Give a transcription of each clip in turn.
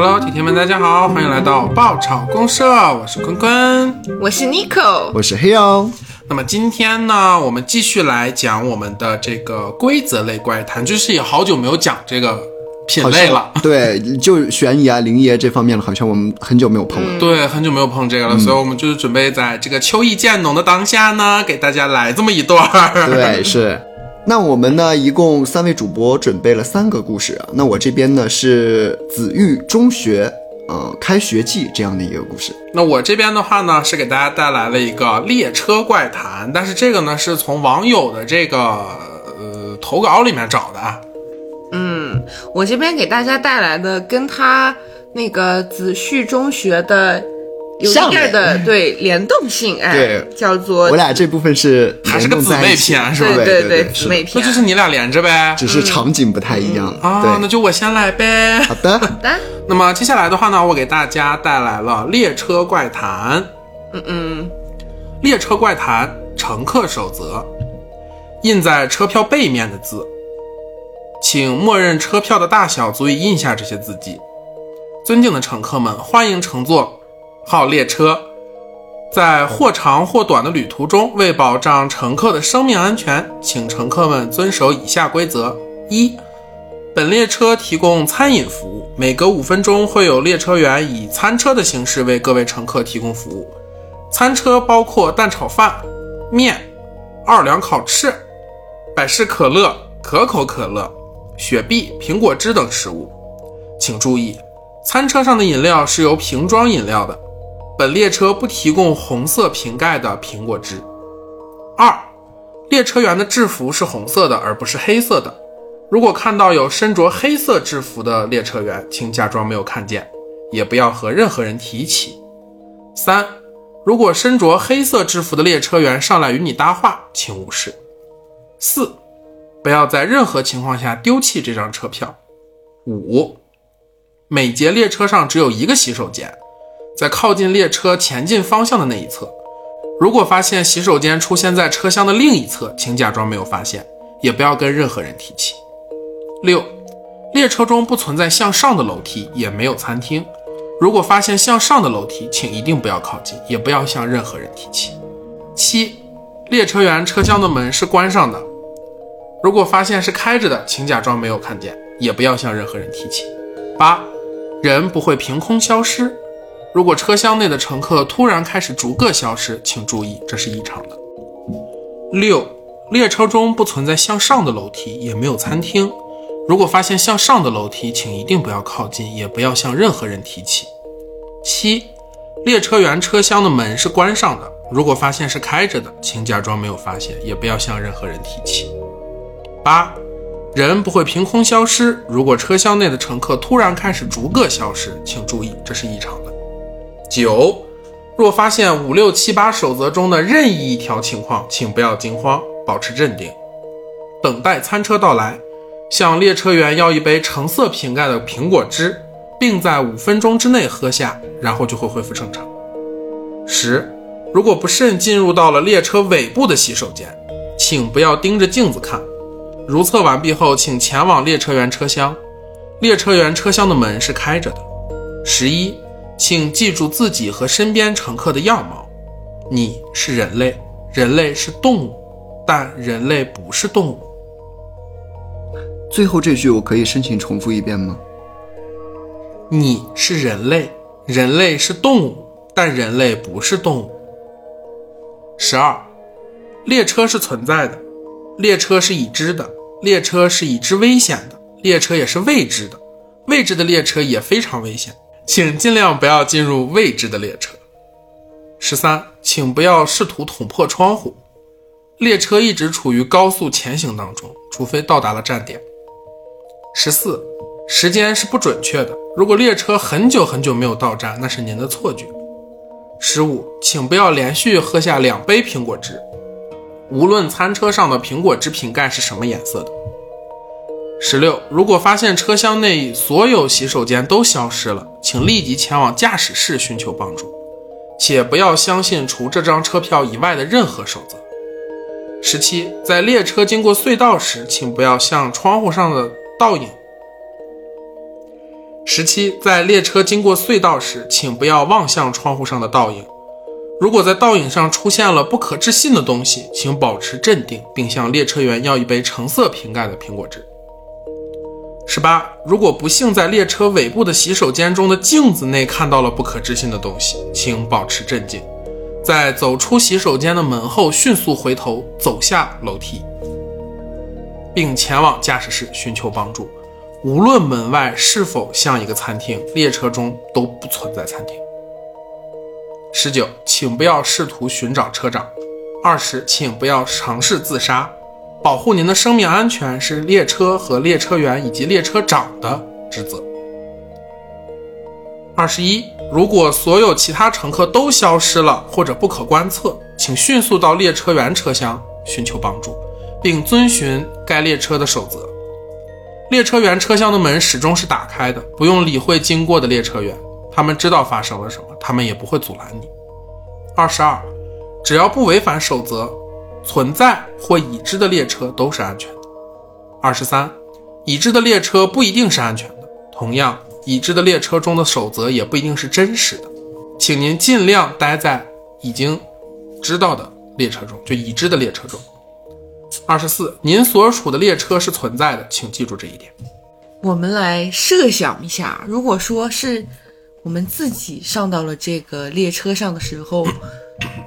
Hello，铁铁们，大家好，欢迎来到爆炒公社，我是坤坤。我是 Nico，我是黑羊。那么今天呢，我们继续来讲我们的这个规则类怪谈，就是也好久没有讲这个品类了。对，就悬疑啊、灵异啊这方面了，好像我们很久没有碰了。对，很久没有碰这个了，所以我们就是准备在这个秋意渐浓的当下呢，给大家来这么一段儿。对，是。那我们呢，一共三位主播准备了三个故事啊。那我这边呢是紫玉中学，呃，开学季这样的一个故事。那我这边的话呢，是给大家带来了一个列车怪谈，但是这个呢是从网友的这个呃投稿里面找的啊。嗯，我这边给大家带来的跟他那个子旭中学的有一像点的对联动性，哎，对叫做我俩这部分是还是个姊妹篇是吧对对对姊妹篇那就是你俩连着呗。只是场景不太一样。啊，那，就我先来呗。好的。好的，那么接下来的话呢，我给大家带来了列车怪谈。嗯嗯，列车怪谈乘客守则，印在车票背面的字，请默认车票的大小足以印下这些字迹。尊敬的乘客们，欢迎乘坐号列车。在或长或短的旅途中，为保障乘客的生命安全，请乘客们遵守以下规则：一、本列车提供餐饮服务，每隔五分钟会有列车员以餐车的形式为各位乘客提供服务。餐车包括蛋炒饭、面、奥尔良烤翅、百事可乐、可口可乐、雪碧、苹果汁等食物。请注意，餐车上的饮料是由瓶装饮料的。本列车不提供红色瓶盖的苹果汁。二，列车员的制服是红色的，而不是黑色的。如果看到有身着黑色制服的列车员，请假装没有看见，也不要和任何人提起。三，如果身着黑色制服的列车员上来与你搭话，请无视。四，不要在任何情况下丢弃这张车票。五，每节列车上只有一个洗手间，在靠近列车前进方向的那一侧。如果发现洗手间出现在车厢的另一侧，请假装没有发现，也不要跟任何人提起。六，列车中不存在向上的楼梯，也没有餐厅。如果发现向上的楼梯，请一定不要靠近，也不要向任何人提起。七，列车员车厢的门是关上的。如果发现是开着的，请假装没有看见，也不要向任何人提起。八，人不会凭空消失。如果车厢内的乘客突然开始逐个消失，请注意，这是异常的。六，列车中不存在向上的楼梯，也没有餐厅。如果发现向上的楼梯，请一定不要靠近，也不要向任何人提起。七，列车员车厢的门是关上的。如果发现是开着的，请假装没有发现，也不要向任何人提起。八，人不会凭空消失。如果车厢内的乘客突然开始逐个消失，请注意，这是异常的。九，若发现五六七八守则中的任意一条情况，请不要惊慌，保持镇定，等待餐车到来。向列车员要一杯橙色瓶盖的苹果汁，并在五分钟之内喝下，然后就会恢复正常。十，如果不慎进入到了列车尾部的洗手间，请不要盯着镜子看。如厕完毕后，请前往列车员车厢。列车员车厢的门是开着的。十一，请记住自己和身边乘客的样貌。你是人类，人类是动物，但人类不是动物。最后这句我可以申请重复一遍吗？你是人类，人类是动物，但人类不是动物。十二，列车是存在的，列车是已知的，列车是已知危险的，列车也是未知的，未知的列车也非常危险，请尽量不要进入未知的列车。十三，请不要试图捅破窗户，列车一直处于高速前行当中，除非到达了站点。十四，时间是不准确的。如果列车很久很久没有到站，那是您的错觉。十五，请不要连续喝下两杯苹果汁，无论餐车上的苹果汁瓶盖是什么颜色的。十六，如果发现车厢内所有洗手间都消失了，请立即前往驾驶室寻求帮助，且不要相信除这张车票以外的任何守则。十七，在列车经过隧道时，请不要向窗户上的倒影。十十七，在列车经过隧道时，请不要望向窗户上的倒影。如果在倒影上出现了不可置信的东西，请保持镇定，并向列车员要一杯橙色瓶盖的苹果汁。十八，如果不幸在列车尾部的洗手间中的镜子内看到了不可置信的东西，请保持镇静，在走出洗手间的门后迅速回头走下楼梯，并前往驾驶室寻求帮助。无论门外是否像一个餐厅，列车中都不存在餐厅。十九，请不要试图寻找车长。二十，请不要尝试自杀。保护您的生命安全是列车和列车员以及列车长的职责。二十一，如果所有其他乘客都消失了或者不可观测，请迅速到列车员车厢寻求帮助，并遵循该列车的守则。列车员车厢的门始终是打开的，不用理会经过的列车员，他们知道发生了什么，他们也不会阻拦你。二十二，只要不违反守则，存在或已知的列车都是安全的。二十三，已知的列车不一定是安全的，同样，已知的列车中的守则也不一定是真实的，请您尽量待在已经知道的列车中，就已知的列车中。二十四，您所处的列车是存在的，请记住这一点。我们来设想一下，如果说是我们自己上到了这个列车上的时候，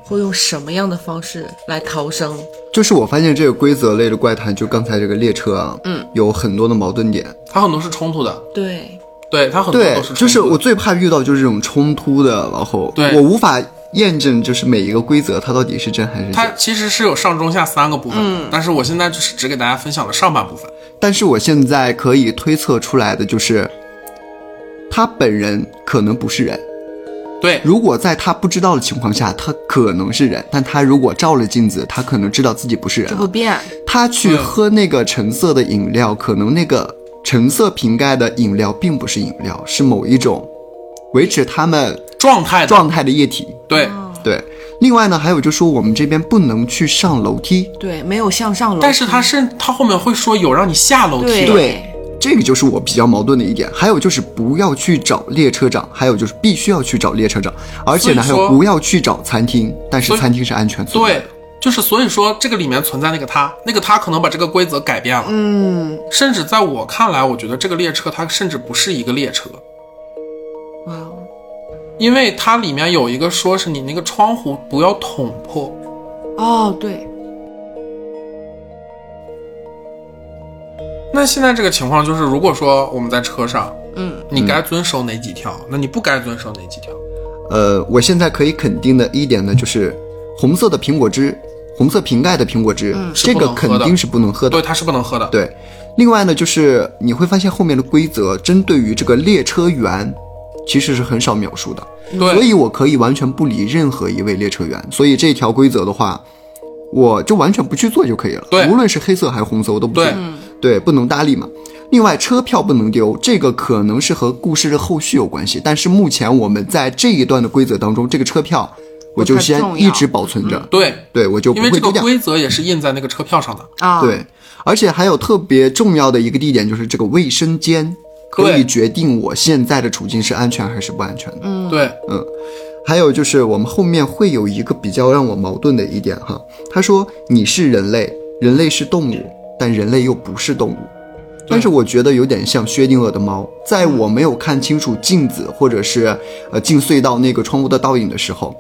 会用什么样的方式来逃生？就是我发现这个规则类的怪谈，就刚才这个列车啊，嗯，有很多的矛盾点。它很多是冲突的，对，对，它很多对都是冲突的就是我最怕遇到就是这种冲突的，然后对我无法验证就是每一个规则它到底是真还是假它。其实是有上中下三个部分，嗯但是我现在就是只给大家分享了上半部分。但是我现在可以推测出来的就是，他本人可能不是人。对，如果在他不知道的情况下，他可能是人，但他如果照了镜子，他可能知道自己不是人了。这会变。他去喝那个橙色的饮料，可能那个橙色瓶盖的饮料并不是饮料，是某一种维持他们状态的。状态的液体。对，对，另外呢，还有就是说我们这边不能去上楼梯，对，没有向上楼梯，但是他是他后面会说有让你下楼梯对。的，对这个就是我比较矛盾的一点。还有就是不要去找列车长，还有就是必须要去找列车长，而且呢，还有不要去找餐厅，但是餐厅是安全存在对。，就是所以说这个里面存在那个他，那个他可能把这个规则改变了，嗯，甚至在我看来，我觉得这个列车它甚至不是一个列车，哇哦，因为它里面有一个说是你那个窗户不要捅破，哦，对，那现在这个情况就是，如果说我们在车上，嗯，你该遵守哪几条，那你不该遵守哪几条？呃，我现在可以肯定的一点呢，就是红色的苹果汁，红色瓶盖的苹果汁，是这个肯定是不能喝的。对，它是不能喝的。对，另外呢，就是你会发现后面的规则针对于这个列车员，其实是很少描述的。对所以我可以完全不理任何一位列车员。所以这条规则的话，我就完全不去做就可以了。对无论是黑色还是红色，我都不去。对对，不能搭理嘛。另外，车票不能丢，这个可能是和故事的后续有关系，但是目前我们在这一段的规则当中，这个车票我就先一直保存着，对，对我就不因为这个会丢掉。规则也是印在那个车票上的。啊，对，而且还有特别重要的一个地点，就是这个卫生间可以决定我现在的处境是安全还是不安全的。嗯，对，嗯还有就是我们后面会有一个比较让我矛盾的一点哈，他说你是人类，人类是动物，但人类又不是动物。但是我觉得有点像薛定谔的猫，在我没有看清楚镜子或者是呃进隧道那个窗户的倒影的时候，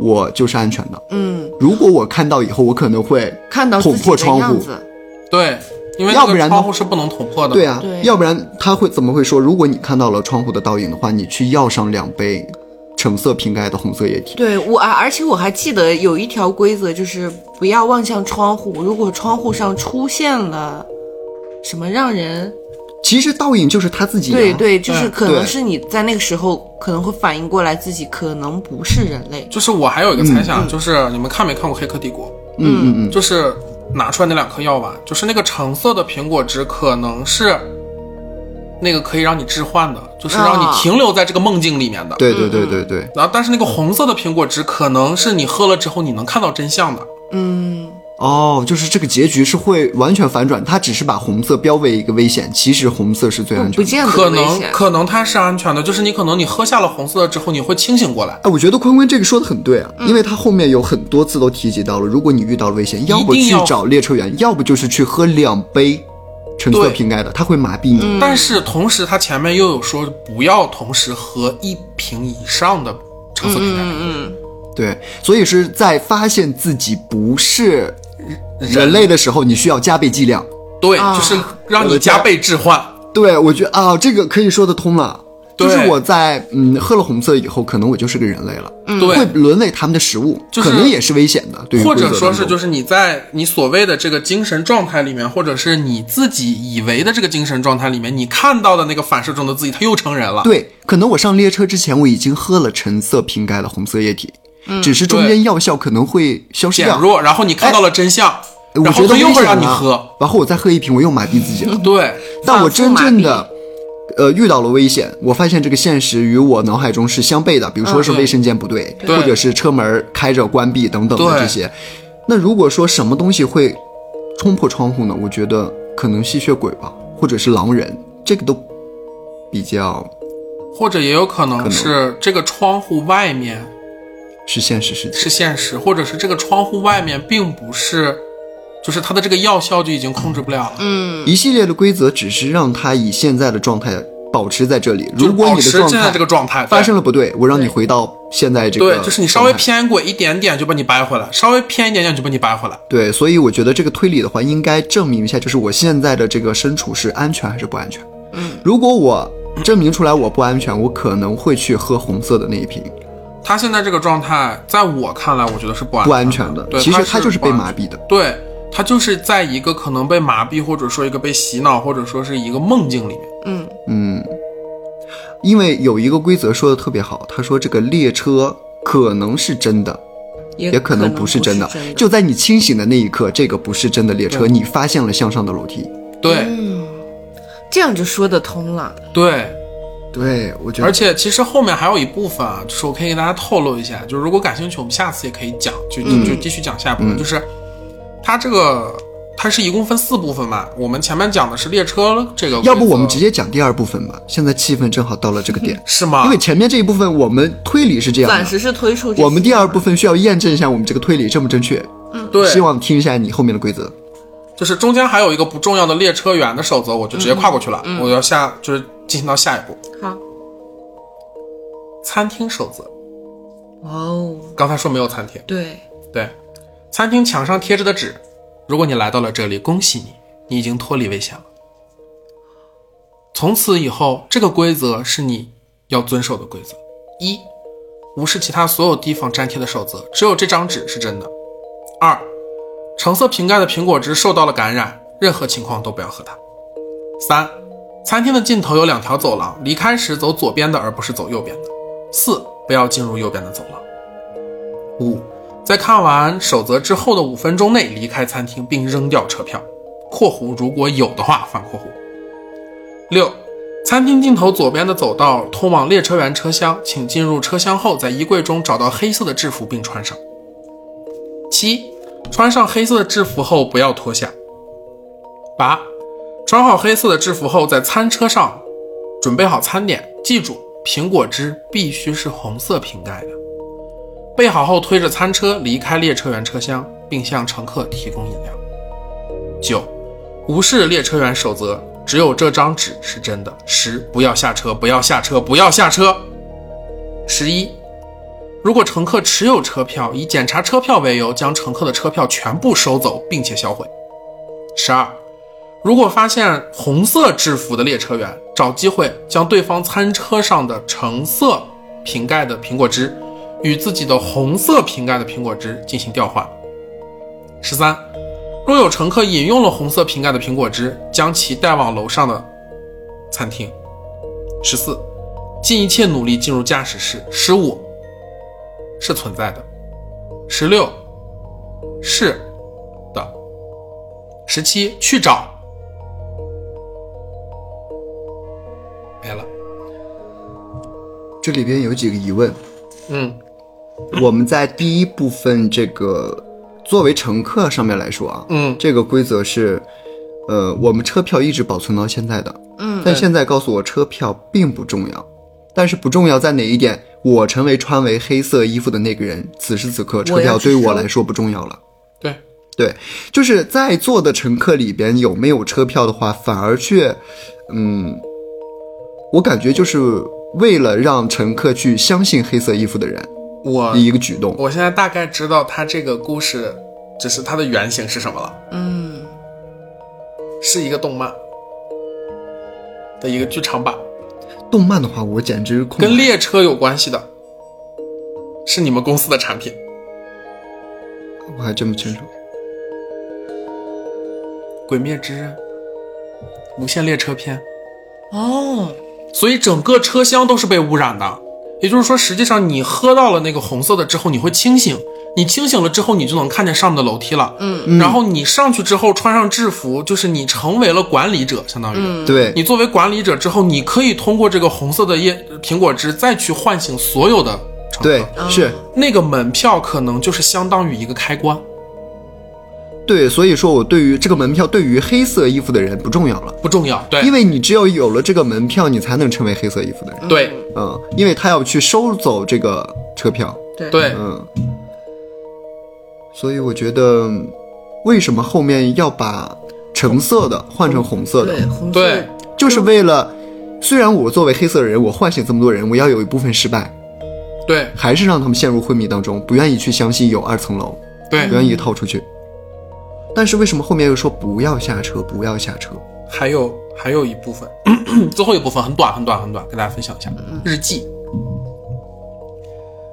我就是安全的。嗯，如果我看到以后，我可能会看到捅破窗户，对，因为要不然窗户是不能捅破的。对啊，对要不然他会怎么会说？如果你看到了窗户的倒影的话，你去要上两杯橙色瓶盖的红色液体。对我啊，而且我还记得有一条规则，就是不要望向窗户，如果窗户上出现了什么让人其实倒影就是他自己、啊。对对，就是可能是你在那个时候可能会反应过来自己可能不是人类，就是我还有一个猜想，就是你们看没看过《黑客帝国》？嗯嗯嗯，就是拿出来那两颗药丸，就是那个橙色的苹果汁，可能是那个可以让你置换的，就是让你啊停留在这个梦境里面的。对对对对对。然后，但是那个红色的苹果汁，可能是你喝了之后你能看到真相的。嗯，哦，就是这个结局是会完全反转，它只是把红色标为一个危险，其实红色是最安全的。不见得可。能可能它是安全的，就是你可能你喝下了红色之后，你会清醒过来。哎，我觉得坤坤这个说的很对啊，嗯因为他后面有很多次都提及到了，如果你遇到了危险，要不去一定要找列车员，要不就是去喝两杯橙色瓶盖的，它会麻痹你。但是同时，它前面又有说不要同时喝一瓶以上的橙色瓶盖。嗯，对，所以是在发现自己不是人类的时候，你需要加倍剂量。对，啊就是让你加倍置换。对，我觉得啊，这个可以说得通了。就是我在嗯喝了红色以后，可能我就是个人类了，对会沦为他们的食物，就是可能也是危险的。对于或者说是就是你在你所谓的这个精神状态里面，或者是你自己以为的这个精神状态里面，你看到的那个反射中的自己，他又成人了。对，可能我上列车之前我已经喝了橙色瓶盖的红色液体，只是中间药效可能会消失掉。减弱，然后你看到了真相，我然后他又会让你喝。，然后我再喝一瓶，我又麻痹自己了。对，但我真正的，呃，遇到了危险，我发现这个现实与我脑海中是相悖的。比如说是嗯卫生间不对，对或者是车门开着关闭等等的这些。那如果说什么东西会冲破窗户呢？我觉得可能吸血鬼吧，或者是狼人，这个都比较或者也有可能是这个窗户外面是现实世界。是现实，或者是这个窗户外面并不是，就是它的这个药效就已经控制不了了。嗯，一系列的规则只是让他以现在的状态保持在这里。就是如果保你的状态持现在这个状态发生了，不对，我让你回到现在这个对，就是你稍微偏过一点点就把你掰回来，稍微偏一点点就把你掰回来。对，所以我觉得这个推理的话，应该证明一下，就是我现在的这个身处是安全还是不安全。嗯，如果我证明出来我不安全，我可能会去喝红色的那一瓶，他现在这个状态，在我看来，我觉得是不安不安全的。对，其实他他就是被麻痹的。对他就是在一个可能被麻痹，或者说一个被洗脑，或者说是一个梦境里面。嗯，因为有一个规则说的特别好，他说这个列车可能是真的，也也可能不不是真的。真就在你清醒的那一刻，这个不是真的列车，你发现了向上的楼梯。对、这样就说得通了。对，对，我觉得而且其实后面还有一部分啊，就是我可以给大家透露一下，就是如果感兴趣，我们下次也可以讲，就就就继续讲下一部分，就是它这个它是一共分四部分嘛，我们前面讲的是列车这个，要不我们直接讲第二部分吧？现在气氛正好到了这个点，是吗？因为前面这一部分我们推理是这样的，暂时是推出我们第二部分需要验证一下我们这个推理正不正确。嗯对，希望听一下你后面的规则。就是中间还有一个不重要的列车员的守则，我就直接跨过去了，嗯。我要下就是进行到下一步。好。餐厅守则。哦，刚才说没有餐厅，对，对，餐厅墙上贴着的纸，如果你来到了这里，恭喜你，你已经脱离危险了。从此以后，这个规则是你要遵守的规则：一，无视其他所有地方粘贴的守则，只有这张纸是真的；二，橙色瓶盖的苹果汁受到了感染，任何情况都不要喝它；三，餐厅的尽头有两条走廊，离开时走左边的，而不是走右边的；四，不要进入右边的走廊。五，在看完守则之后的五分钟内离开餐厅，并扔掉车票（括弧如果有的话反括弧）。六，餐厅尽头左边的走道通往列车员车厢，请进入车厢后，在衣柜中找到黑色的制服并穿上。七，穿上黑色的制服后不要脱下。八，穿好黑色的制服后，在餐车上准备好餐点，记住苹果汁必须是红色瓶盖的。备好后，推着餐车离开列车员车厢，并向乘客提供饮料。九，无视列车员守则，只有这张纸是真的。十，不要下车，不要下车，不要下车。十一，如果乘客持有车票，以检查车票为由，将乘客的车票全部收走，并且销毁。十二，如果发现红色制服的列车员，找机会将对方餐车上的橙色瓶盖的苹果汁与自己的红色瓶盖的苹果汁进行调换。十三，若有乘客饮用了红色瓶盖的苹果汁，将其带往楼上的餐厅。十四，尽一切努力进入驾驶室。十五，是存在的。十六，是的。十七，去找。没了。这里边有几个疑问。嗯，我们在第一部分这个作为乘客上面来说啊，嗯，这个规则是，呃，我们车票一直保存到现在的。嗯，但现在告诉我车票并不重要，但是不重要在哪一点？我成为穿为黑色衣服的那个人，此时此刻车票对于我来说不重要了。对，对，就是在座的乘客里边有没有车票的话，反而却，嗯，我感觉就是为了让乘客去相信黑色衣服的人我的一个举动。我现在大概知道他这个故事，就是它的原型是什么了，嗯，是一个动漫的一个剧场版，动漫的话，我简直空跟列车有关系的，是你们公司的产品。我还真不清楚。《鬼灭之刃》无限列车篇，哦，所以整个车厢都是被污染的。也就是说，实际上你喝到了那个红色的之后，你会清醒。你清醒了之后，你就能看见上面的楼梯了。嗯，然后你上去之后穿上制服，就是你成为了管理者，相当于。嗯对，你作为管理者之后，你可以通过这个红色的叶苹果汁再去唤醒所有的乘客。对，是，那个门票可能就是相当于一个开关，对，所以说我对于这个门票，对于黑色衣服的人不重要了，不重要。对，因为你只有有了这个门票，你才能成为黑色衣服的人。对嗯，因为他要去收走这个车票。对，对嗯，所以我觉得，为什么后面要把橙色的换成红色的对，，红色对就是为了，虽然我作为黑色的人，我唤醒这么多人，我要有一部分失败，对还是让他们陷入昏迷当中，不愿意去相信有二层楼，对不，愿意逃出去。但是为什么后面又说不要下车，不要下车？还有还有一部分，最后一部分很短很短很短，跟大家分享一下日记。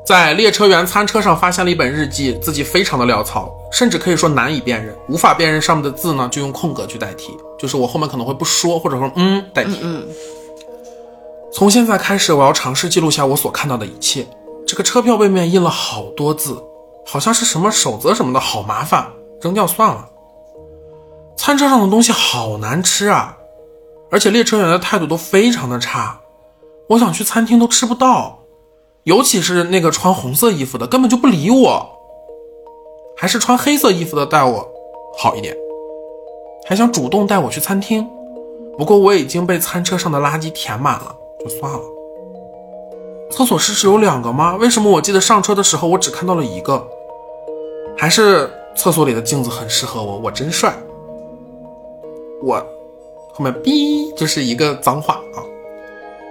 在列车员餐车上发现了一本日记，字迹非常的潦草，甚至可以说难以辨认，无法辨认上面的字呢，就用空格去代替，就是我后面可能会不说，或者说嗯代替。嗯从现在开始，我要尝试记录下我所看到的一切。这个车票背面印了好多字，好像是什么守则什么的，好麻烦，扔掉算了。餐车上的东西好难吃啊，而且列车员的态度都非常的差，我想去餐厅都吃不到，尤其是那个穿红色衣服的，根本就不理我，还是穿黑色衣服的带我好一点，还想主动带我去餐厅，不过我已经被餐车上的垃圾填满了，就算了。厕所是只有两个吗？为什么我记得上车的时候我只看到了一个？还是厕所里的镜子很适合我，我真帅。我后面哔就是一个脏话啊。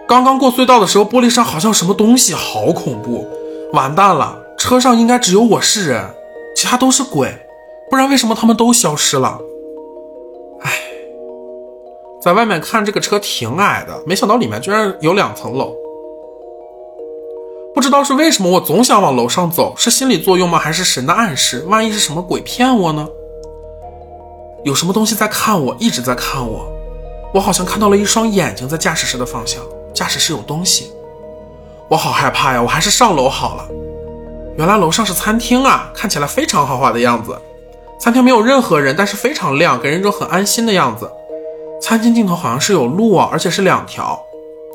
刚刚过隧道的时候，玻璃上好像什么东西，好恐怖！完蛋了，车上应该只有我是人，其他都是鬼，不然为什么他们都消失了？唉，在外面看这个车挺矮的，没想到里面居然有两层楼。不知道是为什么，我总想往楼上走，是心理作用吗？还是神的暗示？万一是什么鬼骗我呢？有什么东西在看我，一直在看我。我好像看到了一双眼睛在驾驶室的方向，驾驶室有东西。我好害怕呀！我还是上楼好了。原来楼上是餐厅啊，看起来非常豪华的样子。餐厅没有任何人，但是非常亮，给人一种很安心的样子。餐厅尽头好像是有路啊，而且是两条。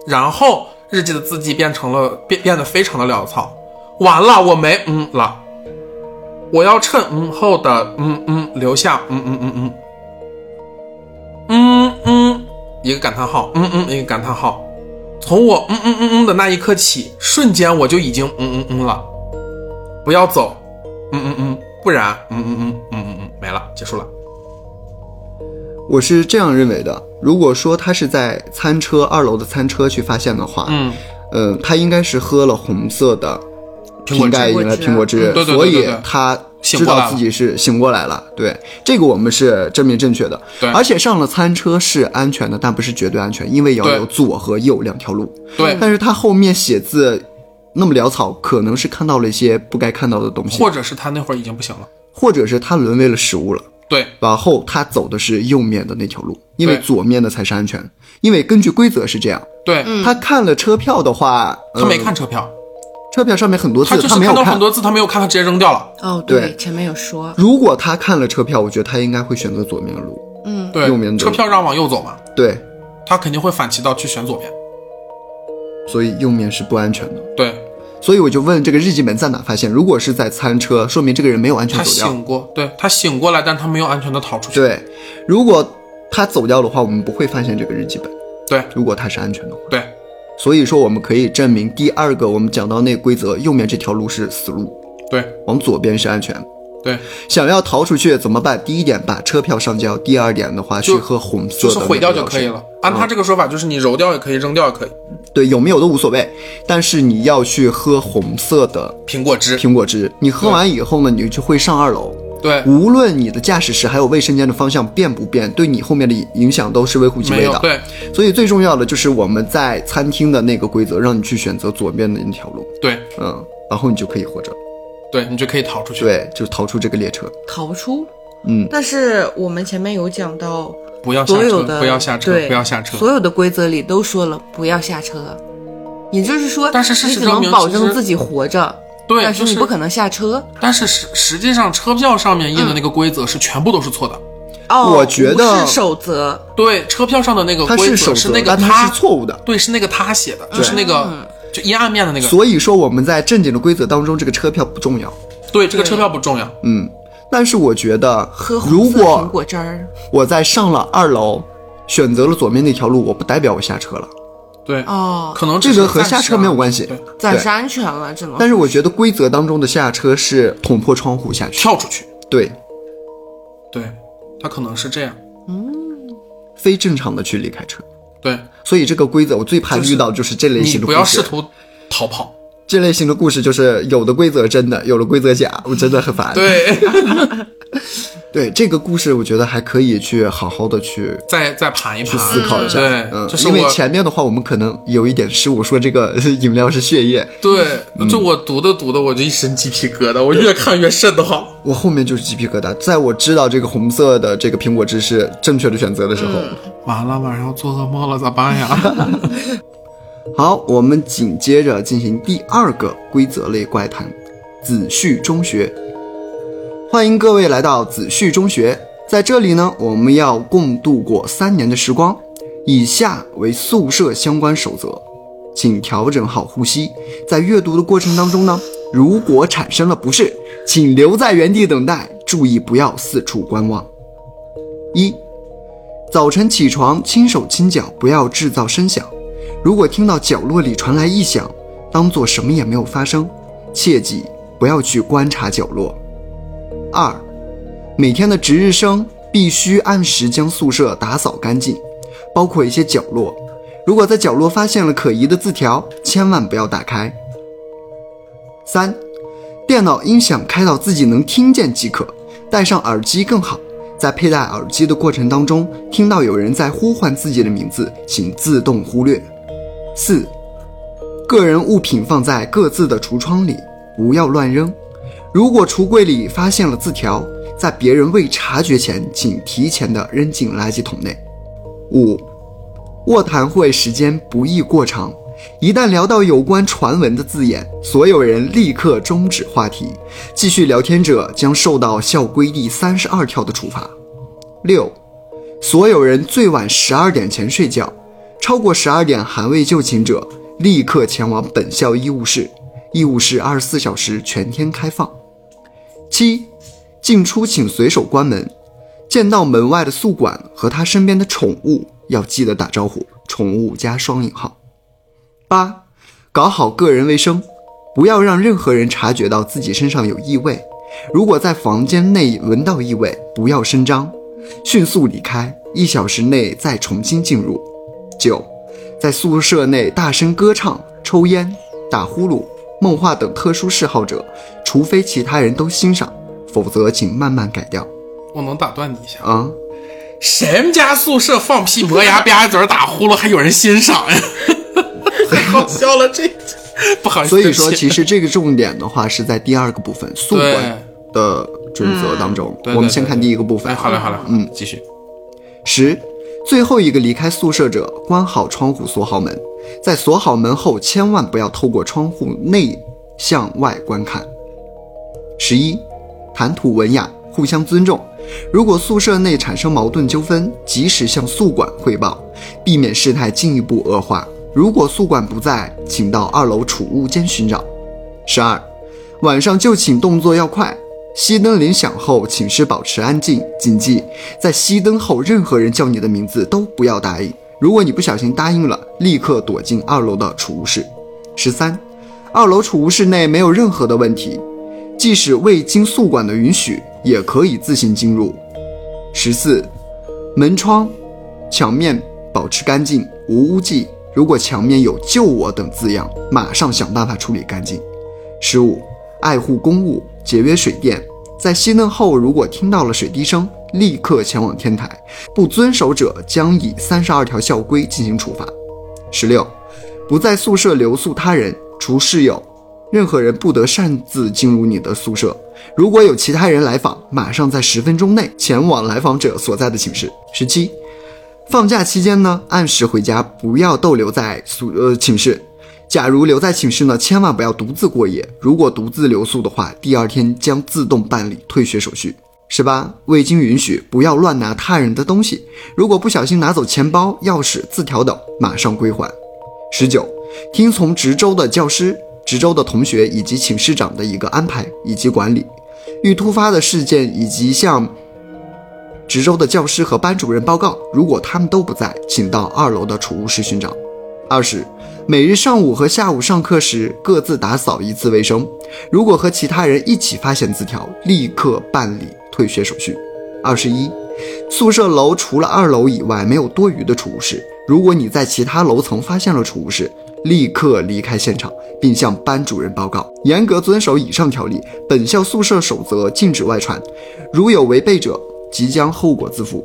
然后日记的字迹变成了变变得非常的潦草。完了，我没嗯了。我要趁嗯后的嗯嗯留下嗯嗯嗯嗯嗯嗯一个感叹号嗯嗯一个感叹号。从我嗯嗯嗯嗯的那一刻起，瞬间我就已经嗯嗯嗯了。不要走，嗯嗯嗯，不然嗯嗯嗯嗯嗯嗯没了，结束了。我是这样认为的。如果说他是在餐车二楼的餐车去发现的话，嗯，呃，他应该是喝了红色的瓶盖饮了苹果汁嗯，对对对所以他知道自己是醒过来了。对，这个我们是证明正确的。对而且上了餐车是安全的，但不是绝对安全，因为要有左和右两条路。对，但是他后面写字那么潦草，可能是看到了一些不该看到的东西，或者是他那会儿已经不行了。或者是他沦为了食物了。对，往后他走的是右面的那条路，因为左面的才是安全。因为根据规则是这样，对，他看了车票的话，他没呃看车票，车票上面很多字，他就是没有看看到很。多字，他没有看，他直接扔掉了。哦，对前面有说，如果他看了车票，我觉得他应该会选择左面的路。嗯，对右面，的车票让往右走嘛，对，他肯定会反其道去选左边。所以右面是不安全的。对，所以我就问这个日记本在哪发现？如果是在餐车，说明这个人没有安全他走掉。他醒过，对他醒过来，但他没有安全的逃出去。对，如果他走掉的话，我们不会发现这个日记本。对如果他是安全的话，对所以说我们可以证明第二个我们讲到那规则，右面这条路是死路，对往左边是安全。对，想要逃出去怎么办？第一点，把车票上交；第二点的话，去喝红色的就是毁掉就可以了。按他这个说法，就是你揉掉也可以，扔掉也可以。对，有没有都无所谓，但是你要去喝红色的苹果汁，苹果汁。你喝完以后呢，你就会上二楼。对，无论你的驾驶室还有卫生间的方向变不变，对你后面的影响都是微乎其微的。对所以最重要的就是我们在餐厅的那个规则，让你去选择左边的那条路，对嗯，然后你就可以活着，对，你就可以逃出去。对，就逃出这个列车。逃出。嗯，但是我们前面有讲到，不要下车，不要下车，不要下车。所有的规则里都说了不要下车，也就是说，但是事实你只证明能保证自己活着，对，但就是你不可能下车。但是实实际上，车票上面印的那个规则是全部都是错的。哦，我觉得是守则，对，车票上的那个规则是，是那个但它是错误的。对，是那个他写的，就是那个就阴暗面的那个。所以说我们在正经的规则当中，这个车票不重要。对，这个车票不重要。嗯，但是我觉得，如果果汁儿，我在上了二楼，选择了左面那条路，我不代表我下车了，对，哦，可能这个和下车没有啊关系，暂时安全了，只能。但是我觉得规则当中的下车是捅破窗户下去。跳出去。对，对，他可能是这样。嗯非正常的去离开车。对，所以这个规则我最怕遇到就是这类型的不要。试图逃跑。这类型的故事就是有的规则真的，有的规则假，我真的很烦。对，对这个故事，我觉得还可以去好好的去再再盘一盘，思考一下。对，嗯，因为就是我前面的话我们可能有一点失误，说这个饮料是血液，对，嗯就我读的读的，我就一身鸡皮疙瘩，我越看越瘆得慌。我后面就是鸡皮疙瘩。在我知道这个红色的这个苹果汁是正确的选择的时候，完了，晚上要做噩梦了，咋办呀？好，我们紧接着进行第二个规则类怪谈——子旭中学。欢迎各位来到子旭中学，在这里呢，我们要共度过三年的时光。以下为宿舍相关守则，请调整好呼吸。在阅读的过程当中呢，如果产生了不适，请留在原地等待，注意不要四处观望。一，早晨起床轻手轻脚，不要制造声响。如果听到角落里传来异响，当做什么也没有发生，切记不要去观察角落。二，每天的值日生必须按时将宿舍打扫干净，包括一些角落。如果在角落发现了可疑的字条，千万不要打开。三，电脑音响开到自己能听见即可，戴上耳机更好。在佩戴耳机的过程当中，听到有人在呼唤自己的名字，请自动忽略。四，个人物品放在各自的橱窗里，不要乱扔。如果橱柜里发现了字条，在别人未察觉前，请提前的扔进垃圾桶内。五，卧谈会时间不宜过长，一旦聊到有关传闻的字眼，所有人立刻终止话题，继续聊天者将受到校规第三十二条的处罚。六，所有人最晚十二点前睡觉，超过十二点还未就寝者，立刻前往本校医务室，医务室二十四小时全天开放。七，进出请随手关门，见到门外的宿管和他身边的宠物要记得打招呼，宠物加双引号。八，搞好个人卫生，不要让任何人察觉到自己身上有异味。如果在房间内闻到异味，不要声张，迅速离开，一小时内再重新进入。九，在宿舍内大声歌唱、抽烟、打呼噜、梦话等特殊嗜好者，除非其他人都欣赏，否则请慢慢改掉。我能打断你一下？啊，谁们家宿舍放屁、磨牙、吧唧嘴、打呼噜，还有人欣赏呀？太好笑了，这不好意思。所以说，其实这个重点的话是在第二个部分宿管的准则当中。我们先看第一个部分。哎，好嘞，好嘞，嗯，继续。十，最后一个离开宿舍者，关好窗户，锁好门。在锁好门后，千万不要透过窗户内向外观看。十一，谈吐文雅，互相尊重。如果宿舍内产生矛盾纠纷，及时向宿管汇报，避免事态进一步恶化。如果宿管不在，请到二楼储物间寻找。十二，晚上就寝动作要快，熄灯铃响后，寝室保持安静。谨记，在熄灯后，任何人叫你的名字都不要答应。如果你不小心答应了，立刻躲进二楼的储物室。十三，二楼储物室内没有任何的问题，即使未经宿管的允许，也可以自行进入。十四，门窗、墙面保持干净，无污迹。如果墙面有“救我”等字样，马上想办法处理干净。十五，爱护公物，节约水电。在熄灯后，如果听到了水滴声，立刻前往天台，不遵守者将以三十二条校规进行处罚。十六，不在宿舍留宿他人，除室友，任何人不得擅自进入你的宿舍。如果有其他人来访，马上在十分钟内前往来访者所在的寝室。十七，放假期间呢，按时回家，不要逗留在宿呃寝室。假如留在寝室呢，千万不要独自过夜。如果独自留宿的话，第二天将自动办理退学手续。十八，未经允许，不要乱拿他人的东西。如果不小心拿走钱包、钥匙、字条等，马上归还。十九，听从值周的教师、值周的同学以及寝室长的一个安排以及管理。遇突发的事件以及向值周的教师和班主任报告。如果他们都不在，请到二楼的储物室寻找。二十。每日上午和下午上课时各自打扫一次卫生。如果和其他人一起发现字条，立刻办理退学手续。二十一，宿舍楼除了二楼以外没有多余的储物室。如果你在其他楼层发现了储物室，立刻离开现场，并向班主任报告，严格遵守以上条例。本校宿舍守则禁止外传，如有违背者，即将后果自负。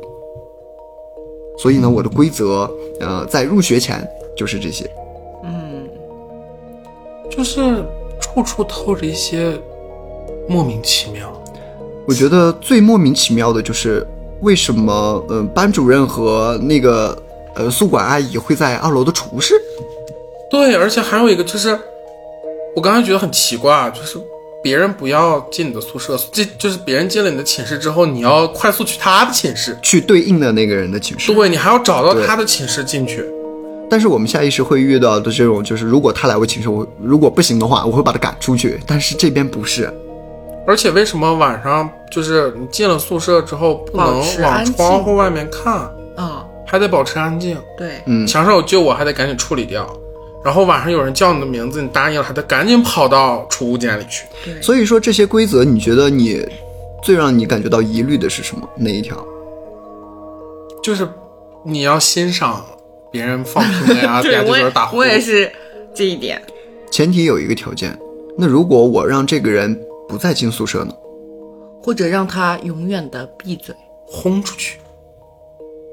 所以呢，我的规则，呃，在入学前就是这些。就是处处透着一些莫名其妙。我觉得最莫名其妙的就是为什么，嗯、班主任和那个呃宿管阿姨会在二楼的储物室？对，而且还有一个就是，我刚才觉得很奇怪，啊就是别人不要进你的宿舍，这就是别人进了你的寝室之后，你要快速去他的寝室，去对应的那个人的寝室。对你还要找到他的寝室进去。但是我们下意识会遇到的这种，就是如果他来我寝室，我如果不行的话，我会把他赶出去。但是这边不是，而且为什么晚上就是你进了宿舍之后不能往窗户外面看，嗯、还得保持安静？对，嗯，墙上有救我，还得赶紧处理掉。然后晚上有人叫你的名字，你答应了，还得赶紧跑到储物间里去。对，所以说这些规则，你觉得你最让你感觉到疑虑的是什么？哪一条？就是你要欣赏别人放屁的呀，点对我也这边打呼噜。我也是这一点。前提有一个条件，那如果我让这个人不再进宿舍呢？或者让他永远的闭嘴。轰出去，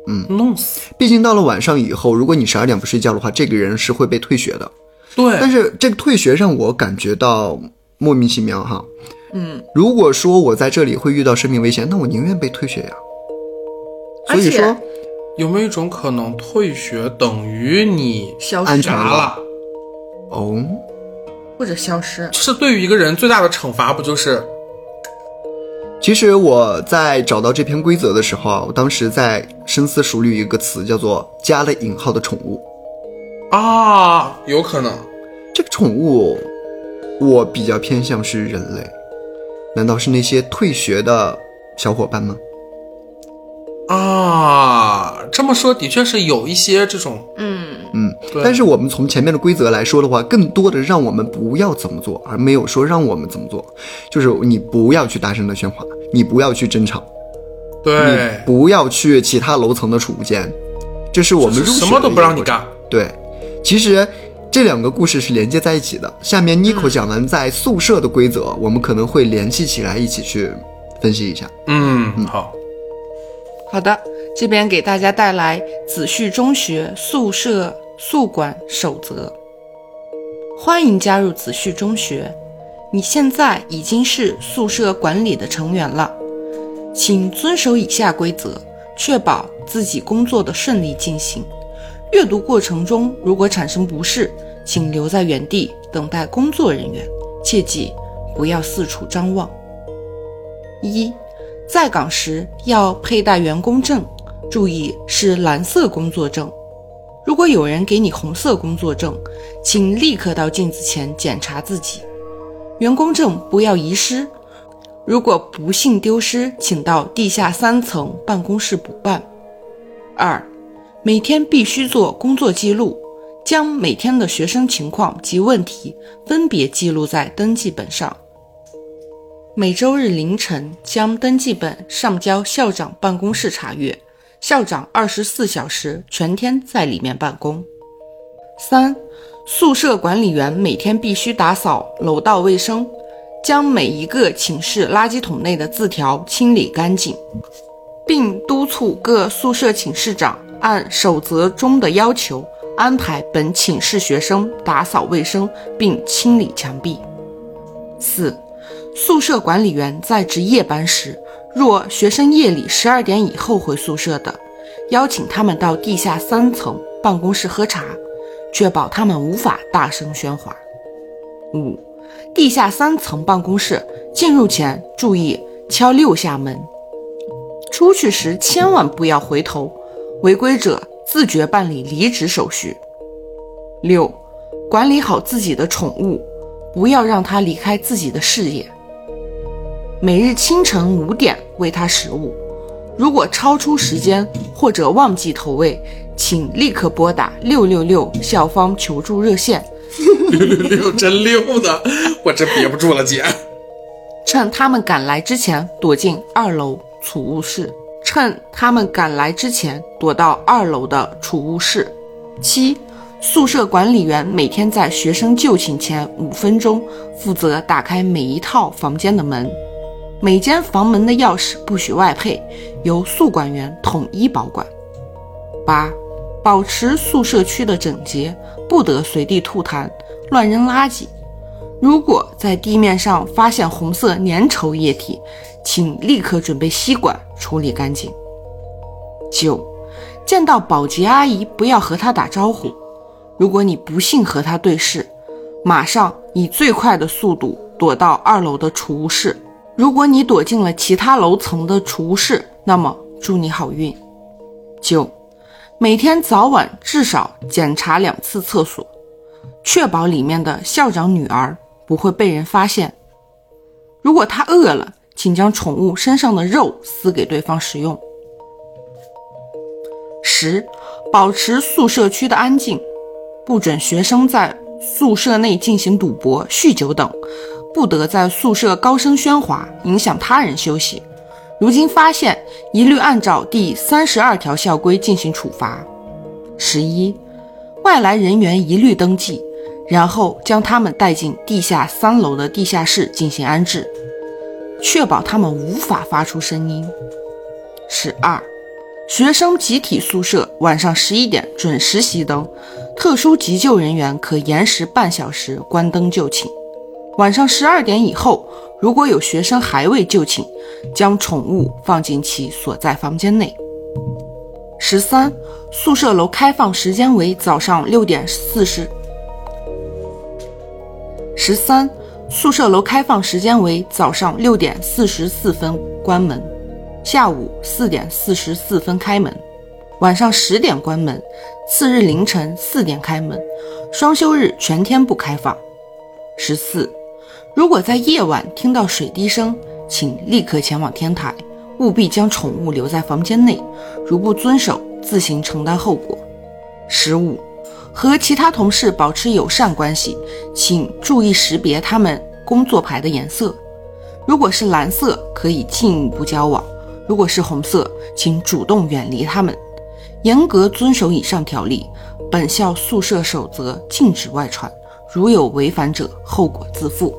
嗯，弄死。毕竟到了晚上以后，如果你十二点不睡觉的话，这个人是会被退学的。对，但是这个退学让我感觉到莫名其妙哈。嗯，如果说我在这里会遇到生命危险，那我宁愿被退学呀。所而且以说，有没有一种可能，退学等于你消失了？哦，或者消失。就是对于一个人最大的惩罚，不就是其实我在找到这篇规则的时候啊，我当时在深思熟虑一个词，叫做加了引号的宠物。啊？有可能。这个宠物，我比较偏向是人类。难道是那些退学的小伙伴吗？啊，这么说的确是有一些这种，嗯，嗯，对但是我们从前面的规则来说的话，更多的让我们不要怎么做，而没有说让我们怎么做。就是你不要去大声的喧哗，你不要去争吵，对你，不要去其他楼层的储物间，这是我们入学什么都不让你。干。对，其实这两个故事是连接在一起的。下面 n i c o 讲完在宿舍的规则，我们可能会联系起来一起去分析一下。嗯，好，好的，这边给大家带来子旭中学宿舍宿管守则。欢迎加入子旭中学，你现在已经是宿舍管理的成员了，请遵守以下规则，确保自己工作的顺利进行。阅读过程中如果产生不适，请留在原地等待工作人员，切记不要四处张望。一，在岗时要佩戴员工证，注意是蓝色工作证。如果有人给你红色工作证，请立刻到镜子前检查自己。员工证不要遗失。如果不幸丢失，请到地下三层办公室补办。二，每天必须做工作记录，将每天的学生情况及问题分别记录在登记本上。每周日凌晨将登记本上交校长办公室查阅，校长二十四小时全天在里面办公。三，宿舍管理员每天必须打扫楼道卫生。将每一个寝室垃圾桶内的字条清理干净，并督促各宿舍寝室长按守则中的要求安排本寝室学生打扫卫生并清理墙壁。四、宿舍管理员在值夜班时，若学生夜里十二点以后回宿舍的，邀请他们到地下三层办公室喝茶，确保他们无法大声喧哗。五。地下三层办公室，进入前注意敲六下门，出去时千万不要回头，违规者自觉办理离职手续。六，管理好自己的宠物，不要让它离开自己的视野。每日清晨五点喂它食物，如果超出时间或者忘记投喂，请立刻拨打六六六校方求助热线。六六六，真溜的，我真憋不住了，姐。趁他们赶来之前，躲进二楼储物室。趁他们赶来之前，躲到二楼的储物室。七，宿舍管理员每天在学生就寝前五分钟，负责打开每一套房间的门。每间房门的钥匙不许外配，由宿管员统一保管。八，保持宿舍区的整洁。不得随地吐痰、乱扔垃圾。如果在地面上发现红色粘稠液体，请立刻准备吸管处理干净。九，见到保洁阿姨不要和她打招呼。如果你不幸和她对视，马上以最快的速度躲到二楼的储物室。如果你躲进了其他楼层的储物室，那么祝你好运。九。每天早晚至少检查两次厕所，确保里面的校长女儿不会被人发现。如果她饿了，请将宠物身上的肉撕给对方食用。十，保持宿舍区的安静，不准学生在宿舍内进行赌博、酗酒等，不得在宿舍高声喧哗，影响他人休息。如今发现，一律按照第三十二条校规进行处罚。十一，外来人员一律登记，然后将他们带进地下三楼的地下室进行安置，确保他们无法发出声音。十二，学生集体宿舍晚上十一点准时熄灯，特殊急救人员可延时半小时关灯就寝。晚上十二点以后。如果有学生还未就寝，将宠物放进其所在房间内。十三，宿舍楼开放时间为早上六点四十。十三，宿舍楼开放时间为早上六点四十四分关门，下午四点四十四分开门，晚上十点关门，次日凌晨四点开门，双休日全天不开放。十四。如果在夜晚听到水滴声，请立刻前往天台，务必将宠物留在房间内。如不遵守，自行承担后果。十五，和其他同事保持友善关系，请注意识别他们工作牌的颜色。如果是蓝色，可以进一步交往；如果是红色，请主动远离他们。严格遵守以上条例，本校宿舍守则禁止外传。如有违反者，后果自负。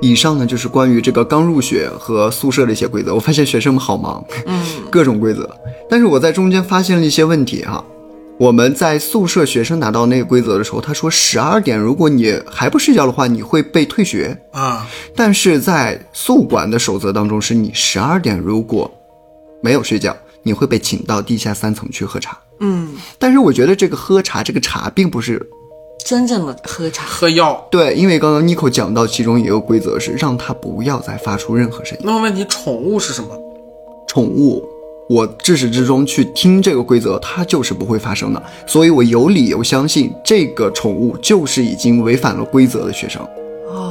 以上呢就是关于这个刚入学和宿舍的一些规则。我发现学生们好忙，嗯，各种规则。但是我在中间发现了一些问题哈。我们在宿舍学生拿到那个规则的时候，他说十二点如果你还不睡觉的话，你会被退学啊。但是在宿管的守则当中，是你十二点如果没有睡觉，你会被请到地下三层去喝茶。嗯，但是我觉得这个喝茶，这个茶并不是真正的喝茶，喝药。对，因为刚刚 Nico 讲到，其中一个规则是让他不要再发出任何声音。那么问题，宠物是什么？宠物我至始至终去听这个规则，它就是不会发生的。所以我有理由相信这个宠物就是已经违反了规则的学生。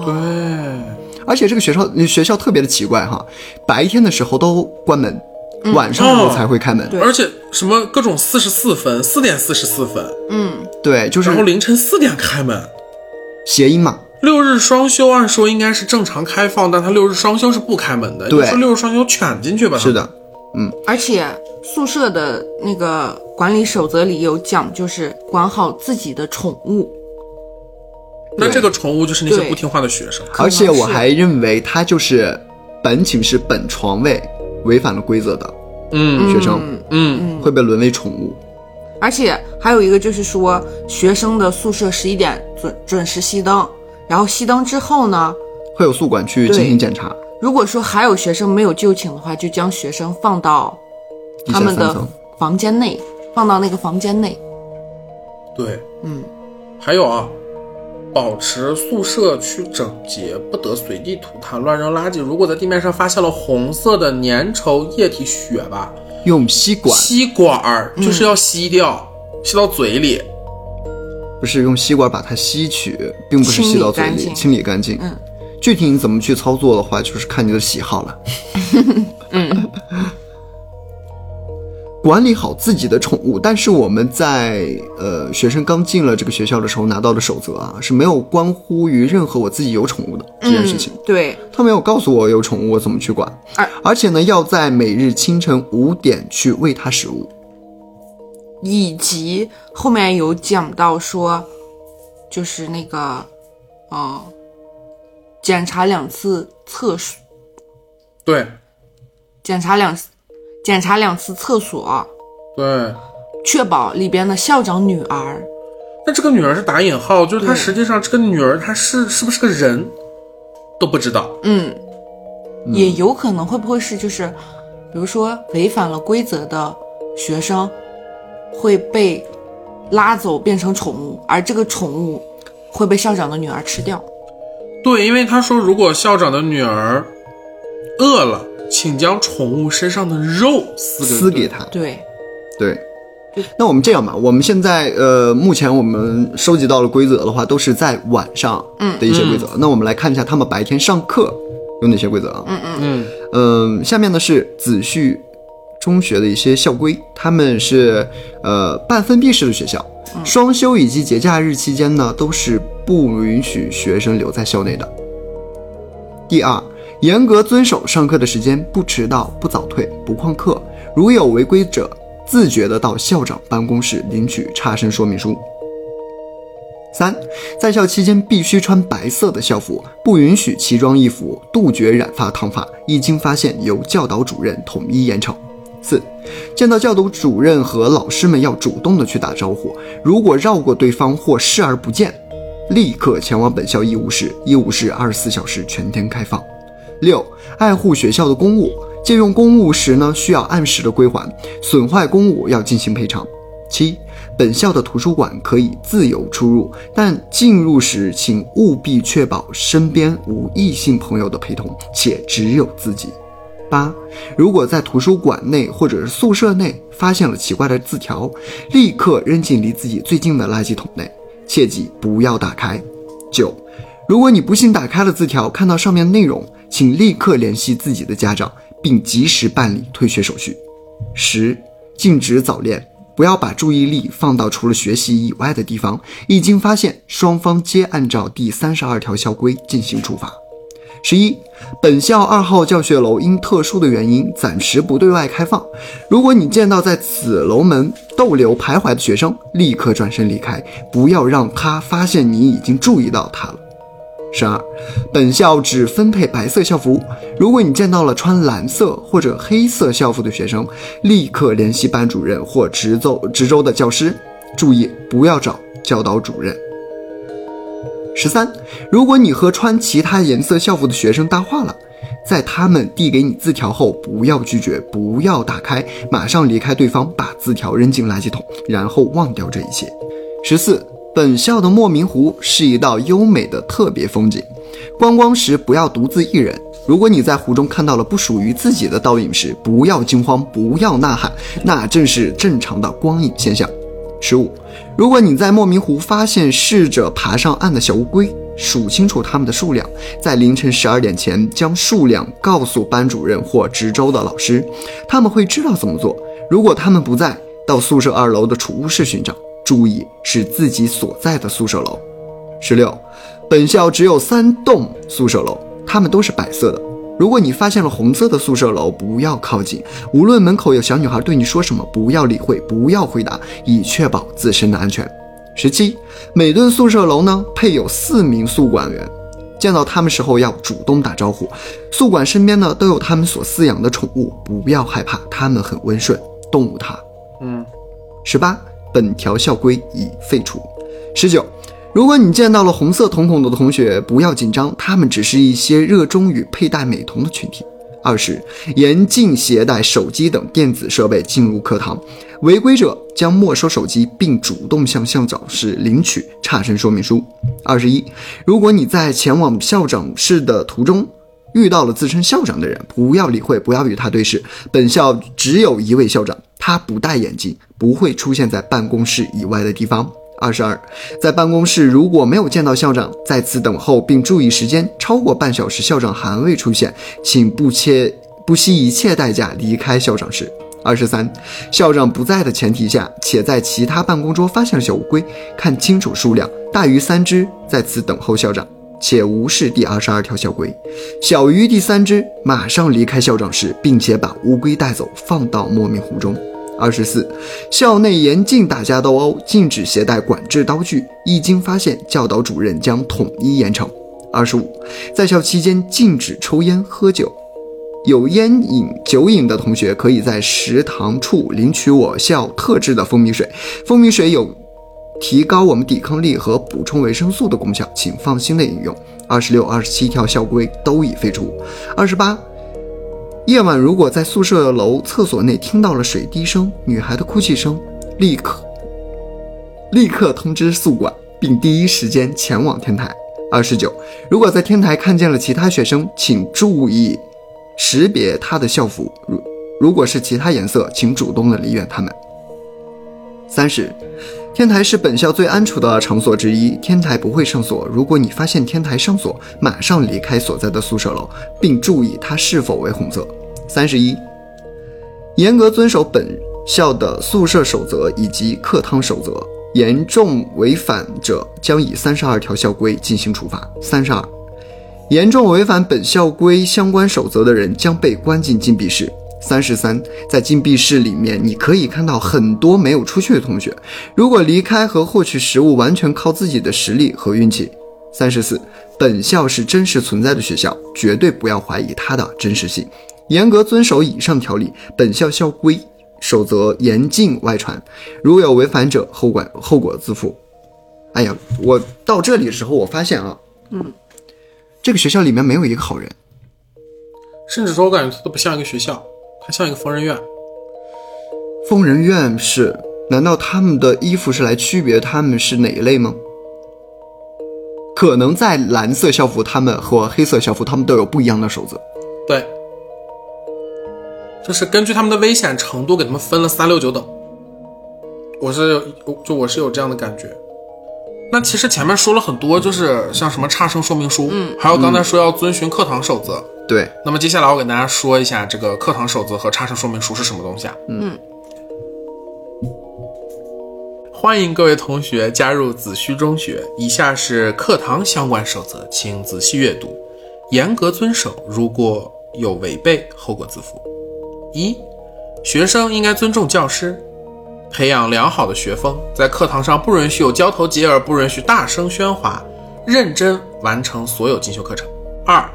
对，而且这个学校学校特别的奇怪哈，白天的时候都关门，晚上的时候才会开门。对而且什么各种四十四分，四点四十四分，嗯，对，就是然后凌晨四点开门。谐音嘛。六日双休按说应该是正常开放，但他六日双休是不开门的，对你说六日双休卷进去吧。是，的，嗯而且宿舍的那个管理守则里有讲，就是管好自己的宠物。那这个宠物就是那些不听话的学生。而且我还认为他就是本寝室本床位违反了规则的嗯学生，嗯，会被沦为宠物。而且还有一个就是说，学生的宿舍十一点准准时熄灯，然后熄灯之后呢，会有宿管去进行检查，如果说还有学生没有就寝的话，就将学生放到他们的。房间内，放到那个房间内。对，嗯，还有啊，保持宿舍区整洁，不得随地吐痰、乱扔垃圾。如果在地面上发现了红色的粘稠液体血吧，用吸管，吸管儿就是要吸掉，吸到嘴里。不是用吸管把它吸取，并不是吸到嘴里，清理干净清理干净。嗯，具体你怎么去操作的话，就是看你的喜好了。嗯，管理好自己的宠物，但是我们在呃学生刚进了这个学校的时候拿到的守则啊，是没有关乎于任何我自己有宠物的这件事情。嗯对，他没有告诉我有宠物我怎么去管，而而且呢，要在每日清晨五点去喂它食物。以及后面有讲到说，就是那个，呃，检查两次厕所，对检查两次，检查两次厕所，对，确保里边的校长女儿。那这个女儿是打引号，就是她实际上这个女儿她是是不是个人都不知道。嗯，也有可能会不会是就是，比如说违反了规则的学生会被拉走变成宠物，而这个宠物会被校长的女儿吃掉。对，因为他说如果校长的女儿饿了，请将宠物身上的肉撕给撕给它。对，对，那我们这样吧，我们现在呃，目前我们收集到了规则的话，都是在晚上的一些规则。那我们来看一下他们白天上课有哪些规则啊？嗯嗯嗯，下面呢是子旭中学的一些校规，他们是呃半封闭式的学校，双休以及节假日期间呢都是不允许学生留在校内的。第二，严格遵守上课的时间，不迟到、不早退、不旷课，如有违规者，自觉的到校长办公室领取差生说明书。三，在校期间必须穿白色的校服，不允许奇装异服，杜绝染发烫发。一经发现，由教导主任统一严惩。四，见到教导主任和老师们要主动的去打招呼，如果绕过对方或视而不见，立刻前往本校医务室，医务室二十四小时全天开放。六，爱护学校的公物，借用公物时呢，需要按时的归还，损坏公物要进行赔偿。七，本校的图书馆可以自由出入，但进入时请务必确保身边无异性朋友的陪同，且只有自己。八，如果在图书馆内或者是宿舍内发现了奇怪的字条，立刻扔进离自己最近的垃圾桶内，切记不要打开。九，如果你不幸打开了字条，看到上面内容，请立刻联系自己的家长，并及时办理退学手续。十，禁止早恋，不要把注意力放到除了学习以外的地方。一经发现，双方皆按照第三十二条校规进行处罚。十一，本校二号教学楼因特殊的原因暂时不对外开放。如果你见到在此楼门逗留徘徊的学生，立刻转身离开，不要让他发现你已经注意到他了。十二，本校只分配白色校服。如果你见到了穿蓝色或者黑色校服的学生，立刻联系班主任或值奏值周的教师，注意不要找教导主任。十三，如果你和穿其他颜色校服的学生搭话了，在他们递给你字条后，不要拒绝，不要打开，马上离开对方，把字条扔进垃圾桶，然后忘掉这一切。十四，本校的莫名湖是一道优美的特别风景，观光时不要独自一人，如果你在湖中看到了不属于自己的倒影时，不要惊慌，不要呐喊，那正是正常的光影现象。十五，如果你在莫名湖发现试着爬上岸的小乌龟，数清楚它们的数量，在凌晨十二点前将数量告诉班主任或值周的老师，他们会知道怎么做。如果他们不在，到宿舍二楼的储物室寻找，注意是自己所在的宿舍楼。十六，本校只有三栋宿舍楼。它们都是白色的。如果你发现了红色的宿舍楼，不要靠近。无论门口有小女孩对你说什么，不要理会，不要回答，以确保自身的安全。十七，每栋宿舍楼呢配有四名宿管员，见到他们时候要主动打招呼。宿管身边呢都有他们所饲养的宠物，不要害怕，他们很温顺。动物它。嗯，十八，本条校规已废除。十九。如果你见到了红色瞳孔的同学，不要紧张，他们只是一些热衷于佩戴美瞳的群体。二十，严禁携带手机等电子设备进入课堂，违规者将没收手机，并主动向校长室领取差生说明书。二十一，如果你在前往校长室的途中遇到了自称校长的人，不要理会，不要与他对视。本校只有一位校长，他不戴眼镜，不会出现在办公室以外的地方。二十二，在办公室如果没有见到校长，在此等候并注意时间，超过半小时校长还未出现，请不切不惜一切代价离开校长室。二十三，校长不在的前提下，且在其他办公桌发现了小乌龟，看清楚数量大于三只，在此等候校长，且无视第二十二条校规；小于第三只，马上离开校长室，并且把乌龟带走，放到莫名湖中。二十四，校内严禁打架斗殴，禁止携带管制刀具。一经发现，教导主任将统一严惩。二十五，在校期间禁止抽烟喝酒，有烟瘾、酒瘾的同学可以在食堂处领取我校特制的蜂蜜水。蜂蜜水有提高我们抵抗力和补充维生素的功效，请放心的饮用。二十六、二十七条校规都已废除。二十八。夜晚，如果在宿舍楼厕所内听到了水滴声、女孩的哭泣声，立刻立刻通知宿管，并第一时间前往天台。二十九，如果在天台看见了其他学生，请注意识别他的校服，如如果是其他颜色，请主动的离远他们。三十。天台是本校最安全的场所之一，天台不会上锁。如果你发现天台上锁，马上离开所在的宿舍楼，并注意它是否为红色。三十一，严格遵守本校的宿舍守则以及课堂守则，严重违反者将以三十二条校规进行处罚。三十二，严重违反本校规相关守则的人将被关进禁闭室。三十三，在禁闭室里面，你可以看到很多没有出去的同学。如果离开和获取食物完全靠自己的实力和运气。三十四，本校是真实存在的学校，绝对不要怀疑它的真实性。严格遵守以上条例，本校校规守则严禁外传，如有违反者，后果后果自负。哎呀，我到这里的时候，我发现啊，嗯，这个学校里面没有一个好人，甚至说我感觉它都不像一个学校。它像一个疯人院，疯人院是？难道他们的衣服是来区别他们是哪一类吗？可能在蓝色校服，他们和黑色校服，他们都有不一样的守则。对，就是根据他们的危险程度，给他们分了三六九等。我是就我是有这样的感觉。那其实前面说了很多，就是像什么差生说明书，嗯，还有刚才说要遵循课堂守则。对，那么接下来我给大家说一下这个课堂守则和差生说明书是什么东西啊？嗯，欢迎各位同学加入子虚中学。以下是课堂相关守则，请仔细阅读，严格遵守。如果有违背，后果自负。一，学生应该尊重教师，培养良好的学风，在课堂上不允许有交头接耳，不允许大声喧哗，认真完成所有进修课程。二。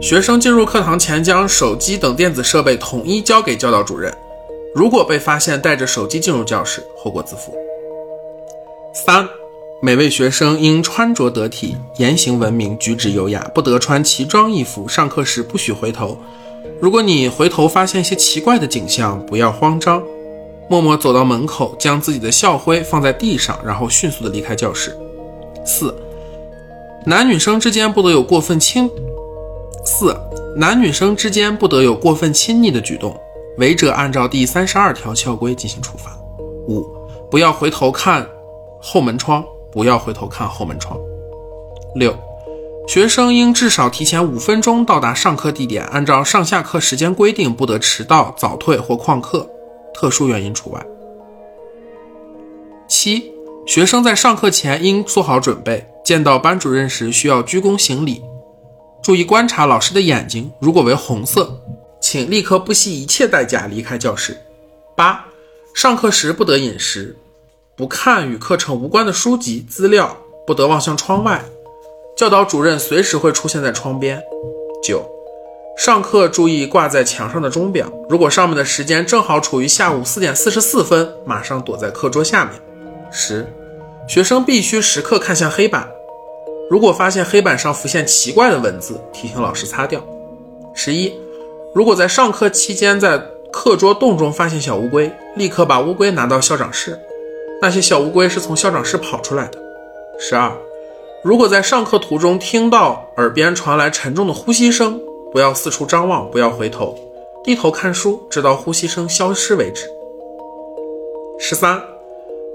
学生进入课堂前，将手机等电子设备统一交给教导主任。如果被发现带着手机进入教室，后果自负。三，每位学生应穿着得体，言行文明，举止优雅，不得穿奇装异服。上课时不许回头。如果你回头发现一些奇怪的景象，不要慌张，默默走到门口，将自己的校徽放在地上，然后迅速的离开教室。四，男女生之间不得有过分亲。四，男女生之间不得有过分亲昵的举动，违者按照第三十二条校规进行处罚。五，不要回头看后门窗，不要回头看后门窗。六，学生应至少提前五分钟到达上课地点，按照上下课时间规定，不得迟到、早退或旷课，特殊原因除外。七，学生在上课前应做好准备，见到班主任时需要鞠躬行礼，注意观察老师的眼睛，如果为红色，请立刻不惜一切代价离开教室。八，上课时不得饮食，不看与课程无关的书籍资料，不得望向窗外。教导主任随时会出现在窗边。九，上课注意挂在墙上的钟表，如果上面的时间正好处于下午四点四十四分，马上躲在课桌下面。十，学生必须时刻看向黑板，如果发现黑板上浮现奇怪的文字，提醒老师擦掉。十一，如果在上课期间在课桌洞中发现小乌龟，立刻把乌龟拿到校长室，那些小乌龟是从校长室跑出来的。十二。如果在上课途中听到耳边传来沉重的呼吸声，不要四处张望，不要回头，低头看书，直到呼吸声消失为止。十三，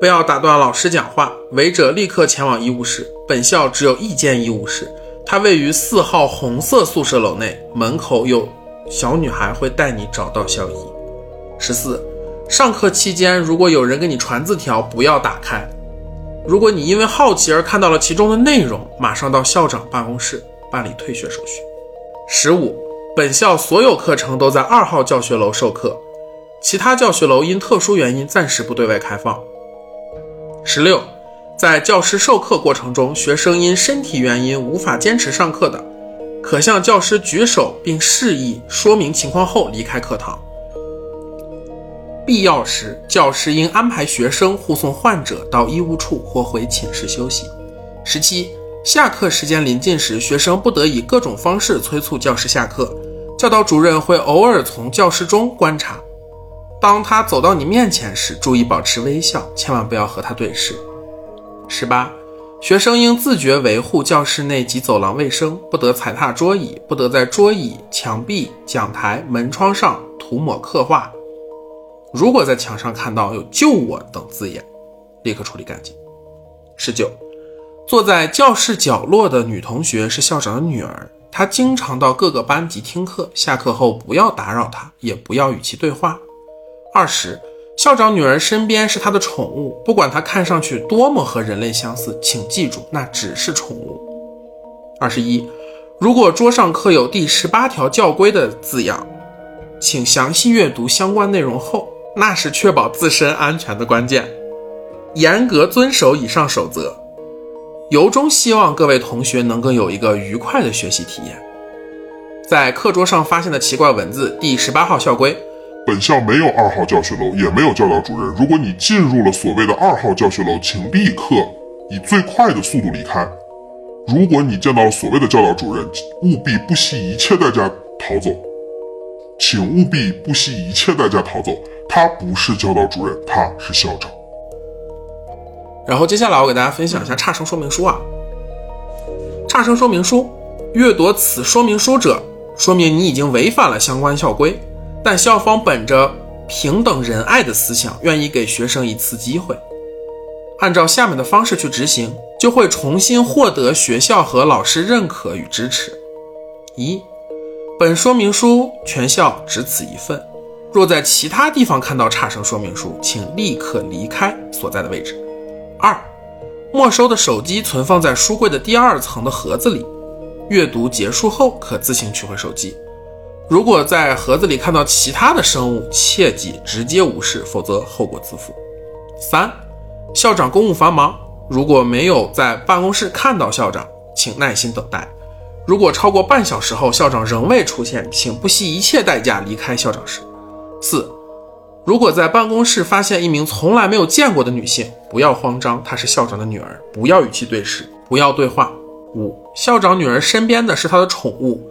不要打断老师讲话，违者立刻前往医务室。本校只有一间医务室，它位于四号红色宿舍楼内，门口有小女孩会带你找到校医。十四，上课期间如果有人给你传字条，不要打开。如果你因为好奇而看到了其中的内容，马上到校长办公室办理退学手续。十五，本校所有课程都在二号教学楼授课，其他教学楼因特殊原因暂时不对外开放。十六，在教师授课过程中，学生因身体原因无法坚持上课的，可向教师举手并示意说明情况后离开课堂。必要时，教师应安排学生护送患者到医务处或回寝室休息。十七，下课时间临近时，学生不得以各种方式催促教师下课。教导主任会偶尔从教室中观察，当他走到你面前时，注意保持微笑，千万不要和他对视。十八，学生应自觉维护教室内及走廊卫生，不得踩踏桌椅，不得在桌椅、墙壁、讲台、门窗上涂抹刻画。如果在墙上看到有“救我”等字眼，立刻处理干净。十九，坐在教室角落的女同学是校长的女儿，她经常到各个班级听课，下课后不要打扰她，也不要与其对话。二十，校长女儿身边是她的宠物，不管她看上去多么和人类相似，请记住，那只是宠物。二十一，如果桌上刻有第十八条教规的字样，请详细阅读相关内容后。那是确保自身安全的关键，严格遵守以上守则，由衷希望各位同学能够有一个愉快的学习体验。在课桌上发现的奇怪文字，第十八号校规：本校没有二号教学楼，也没有教导主任。如果你进入了所谓的二号教学楼，请立刻以最快的速度离开。如果你见到了所谓的教导主任，务必不惜一切代价逃走，请务必不惜一切代价逃走。他不是教导主任，他是校长。然后接下来我给大家分享一下差生说明书啊。差生说明书，阅读此说明书者，说明你已经违反了相关校规，但校方本着平等仁爱的思想，愿意给学生一次机会，按照下面的方式去执行，就会重新获得学校和老师认可与支持。一，本说明书全校只此一份。若在其他地方看到差生说明书，请立刻离开所在的位置。二，没收的手机存放在书柜的第二层的盒子里，阅读结束后可自行取回手机。如果在盒子里看到其他的生物，切记直接无视，否则后果自负。三，校长公务繁忙，如果没有在办公室看到校长，请耐心等待。如果超过半小时后校长仍未出现，请不惜一切代价离开校长室。四，如果在办公室发现一名从来没有见过的女性，不要慌张，她是校长的女儿，不要与其对视，不要对话。五，校长女儿身边的是她的宠物，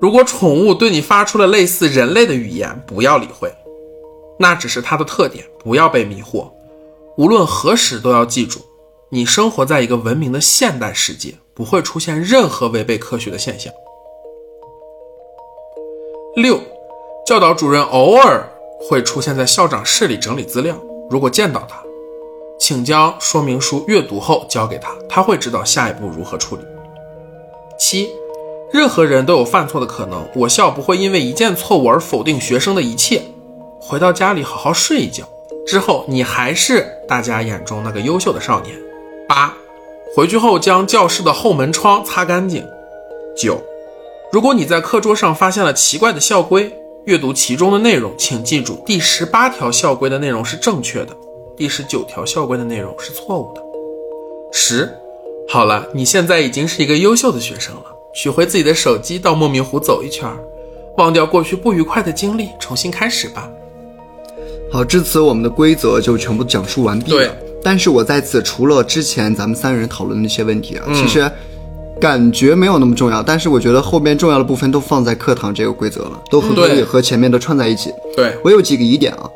如果宠物对你发出了类似人类的语言，不要理会，那只是它的特点，不要被迷惑。无论何时都要记住，你生活在一个文明的现代世界，不会出现任何违背科学的现象。六，教导主任偶尔会出现在校长室里整理资料，如果见到他，请将说明书阅读后交给他，他会知道下一步如何处理。七，任何人都有犯错的可能，我校不会因为一件错误而否定学生的一切。回到家里好好睡一觉，之后你还是大家眼中那个优秀的少年。八，回去后将教室的后门窗擦干净。九，如果你在课桌上发现了奇怪的校规，阅读其中的内容，请记住第十八条校规的内容是正确的，第十九条校规的内容是错误的。十，好了，你现在已经是一个优秀的学生了，取回自己的手机，到莫名湖走一圈，忘掉过去不愉快的经历，重新开始吧。好，至此我们的规则就全部讲述完毕了对。但是我在此除了之前咱们三人讨论的那些问题啊，嗯其实感觉没有那么重要，但是我觉得后边重要的部分都放在课堂这个规则了，都和可以和前面的串在一起。对，我有几个疑点啊。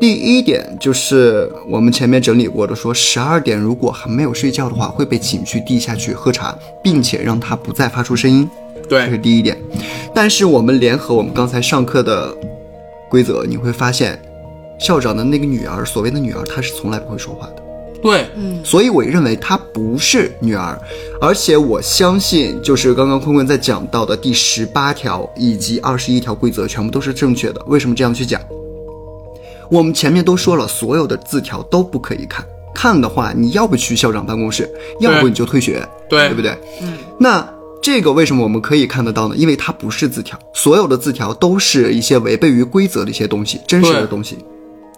第一点就是我们前面整理过的，说十二点如果还没有睡觉的话，会被请去地下去喝茶，并且让他不再发出声音。对这是，第一点。但是我们联合我们刚才上课的规则，你会发现，校长的那个女儿，所谓的女儿，她是从来不会说话的。对，嗯所以我认为她不是女儿，而且我相信，就是刚刚坤坤在讲到的第十八条以及二十一条规则，全部都是正确的。为什么这样去讲？我们前面都说了，所有的字条都不可以看，看的话，你要不去校长办公室，要不你就退学，对对不对？嗯，那。这个为什么我们可以看得到呢？因为它不是字条，所有的字条都是一些违背于规则的一些东西，真实的东西。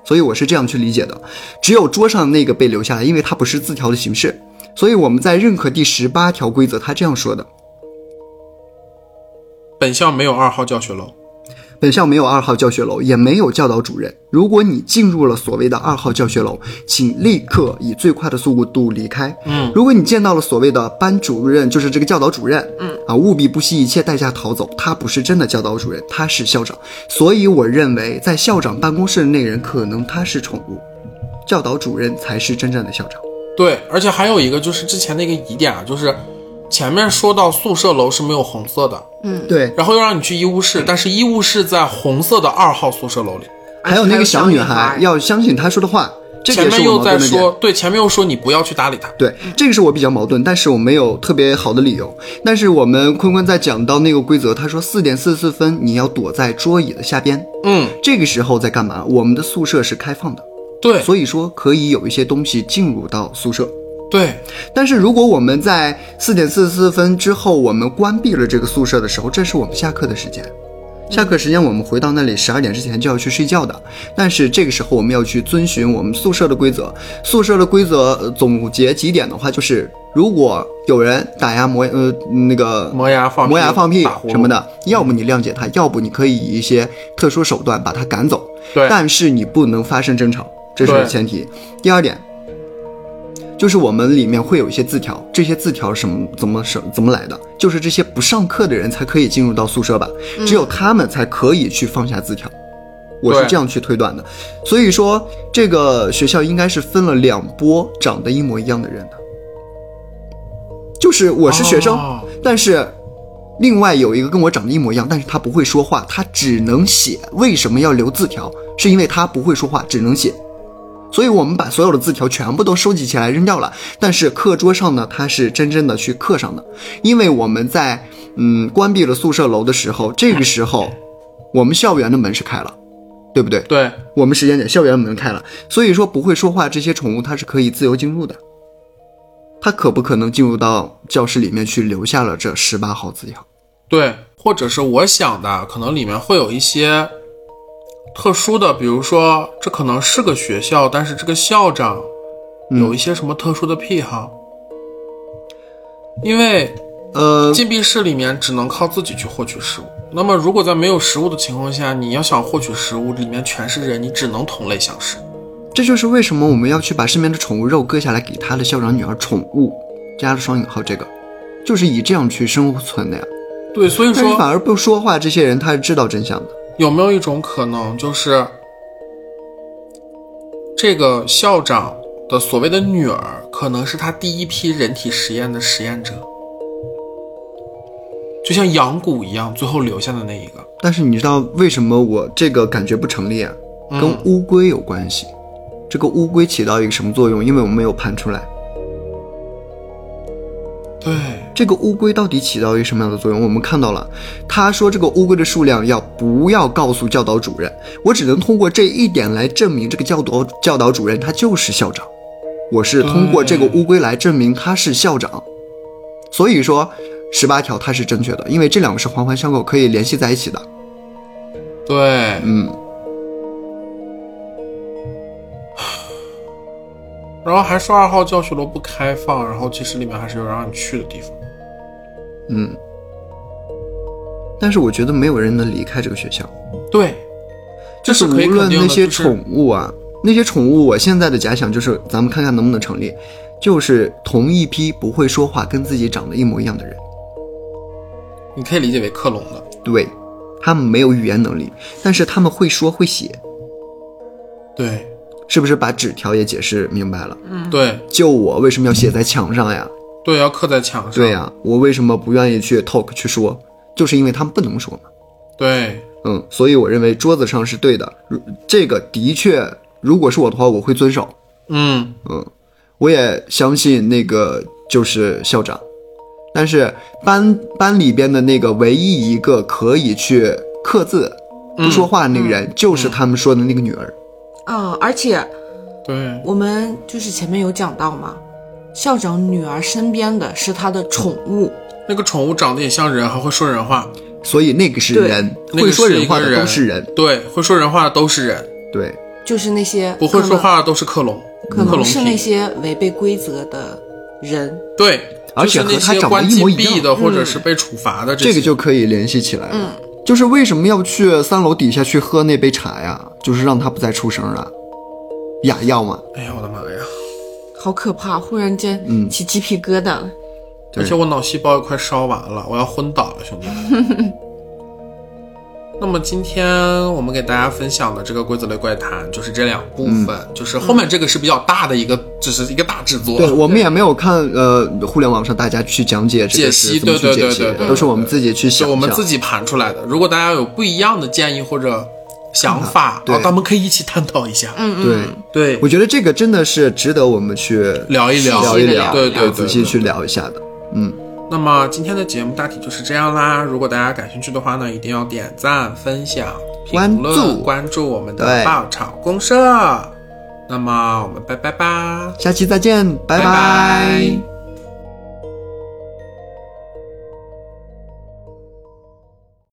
所以我是这样去理解的，只有桌上那个被留下来，因为它不是字条的形式，所以我们在认可第十八条规则，他这样说的：本校没有二号教学楼。本校没有二号教学楼，也没有教导主任。如果你进入了所谓的二号教学楼，请立刻以最快的速度离开。嗯，如果你见到了所谓的班主任，就是这个教导主任，嗯啊，务必不惜一切代价逃走。他不是真的教导主任，他是校长。所以我认为，在校长办公室的那人可能他是宠物，教导主任才是真正的校长。对，而且还有一个就是之前的一个疑点啊，就是前面说到宿舍楼是没有红色的，嗯对，然后又让你去医务室，但是医务室在红色的二号宿舍楼里。还有那个小女孩孩要相信他说的话，这前面又在。说，对，前面又说你不要去搭理他。对，这个是我比较矛盾，但是我没有特别好的理由。但是我们坤坤在讲到那个规则，他说四点四十四分你要躲在桌椅的下边，嗯，这个时候在干嘛？我们的宿舍是开放的，对所以说可以有一些东西进入到宿舍。对但是如果我们在四点四十四分之后，我们关闭了这个宿舍的时候，这是我们下课的时间。下课时间我们回到那里，十二点之前就要去睡觉的。但是这个时候我们要去遵循我们宿舍的规则。宿舍的规则呃总结几点的话，就是如果有人打压磨呃那个磨牙放屁磨牙放屁什么的，要么你谅解他，要不你可以以一些特殊手段把他赶走。对但是你不能发生争吵，这是前提。第二点，就是我们里面会有一些字条，这些字条什么怎么什怎么来的？就是这些不上课的人才可以进入到宿舍吧，只有他们才可以去放下字条。我是这样去推断的，所以说这个学校应该是分了两波长得一模一样的人的，就是我是学生，哦但是另外有一个跟我长得一模一样，但是他不会说话，他只能写。为什么要留字条？是因为他不会说话，只能写。所以我们把所有的字条全部都收集起来扔掉了。但是课桌上呢，它是真正的去刻上的，因为我们在嗯关闭了宿舍楼的时候，这个时候我们校园的门是开了，对不对？对我们时间点校园门开了，所以说不会说话这些宠物它是可以自由进入的。它可不可能进入到教室里面去留下了这十八号字条？对，或者是我想的，可能里面会有一些特殊的，比如说这可能是个学校，但是这个校长有一些什么特殊的癖好，因为呃，禁闭室里面只能靠自己去获取食物。那么，如果在没有食物的情况下，你要想获取食物，里面全是人，你只能同类相食。这就是为什么我们要去把身边的宠物肉割下来给他的校长女儿宠物，加了双引号，这个就是以这样去生存的呀。对，所以说反而不说话，这些人他是知道真相的。有没有一种可能，就是这个校长的所谓的女儿，可能是他第一批人体实验的实验者？就像羊骨一样，最后留下的那一个。但是你知道为什么我这个感觉不成立啊？跟乌龟有关系。这个乌龟起到一个什么作用？因为我们没有盘出来。对，这个乌龟到底起到一个什么样的作用？我们看到了，他说这个乌龟的数量要不要告诉教导主任？我只能通过这一点来证明这个教导教导主任他就是校长。我是通过这个乌龟来证明他是校长。所以说，十八条它是正确的，因为这两个是环环相扣，可以联系在一起的。对，嗯，然后还说二号教学楼不开放，然后其实里面还是有让你去的地方。嗯，但是我觉得没有人能离开这个学校，对，就是无论那些宠物啊，那些宠物，我现在的假想就是，咱们看看能不能成立，就是同一批不会说话、跟自己长得一模一样的人，你可以理解为克隆的。对，他们没有语言能力，但是他们会说会写，对，是不是把纸条也解释明白了？嗯对，救我为什么要写在墙上呀？对，要刻在墙上。对呀、我为什么不愿意去 talk 去说？就是因为他们不能说嘛。对，嗯，所以我认为桌子上是对的。如这个的确，如果是我的话，我会遵守。嗯，我也相信那个就是校长，但是班班里边的那个唯一一个可以去刻字不说话的那个人，就是他们说的那个女儿。啊、而且对，我们就是前面有讲到嘛，校长女儿身边的是他的宠物，那个宠物长得也像人，还会说人话。所以那个是人，会说人话的人都是人。对，会说人话的都是人，对，就是那些不会说话的都是克隆。可能，可克隆能是那。些违背规则的人。对，而且那和他长得些关一模一样禁闭的，或者是被处罚的些这个就可以联系起来了。就是为什么要去三楼底下去喝那杯茶呀？就是让他不再出声啊，哑药吗。哎呀，我的妈呀！好可怕！忽然间嗯起鸡皮疙瘩而且我脑细胞也快烧完了，我要昏倒了，兄弟们。那么今天我们给大家分享的这个规则类怪谈就是这两部分，就是后面这个是比较大的一个，只是一个大制作。对，我们也没有看呃互联网上大家去讲解这解析对对对对对都是我们自己去想。我们自己盘出来的。如果大家有不一样的建议或者想法，对啊，咱们可以一起探讨一下。嗯，对，对我，觉得这个真的是值得我们去聊一聊，聊一聊，对对对，对仔细去聊一下的。嗯，那么今天的节目大体就是这样啦。如果大家感兴趣的话呢，一定要点赞、分享、评论、关注关注我们的爆炒公社。那么我们拜拜吧。下期再见，拜拜拜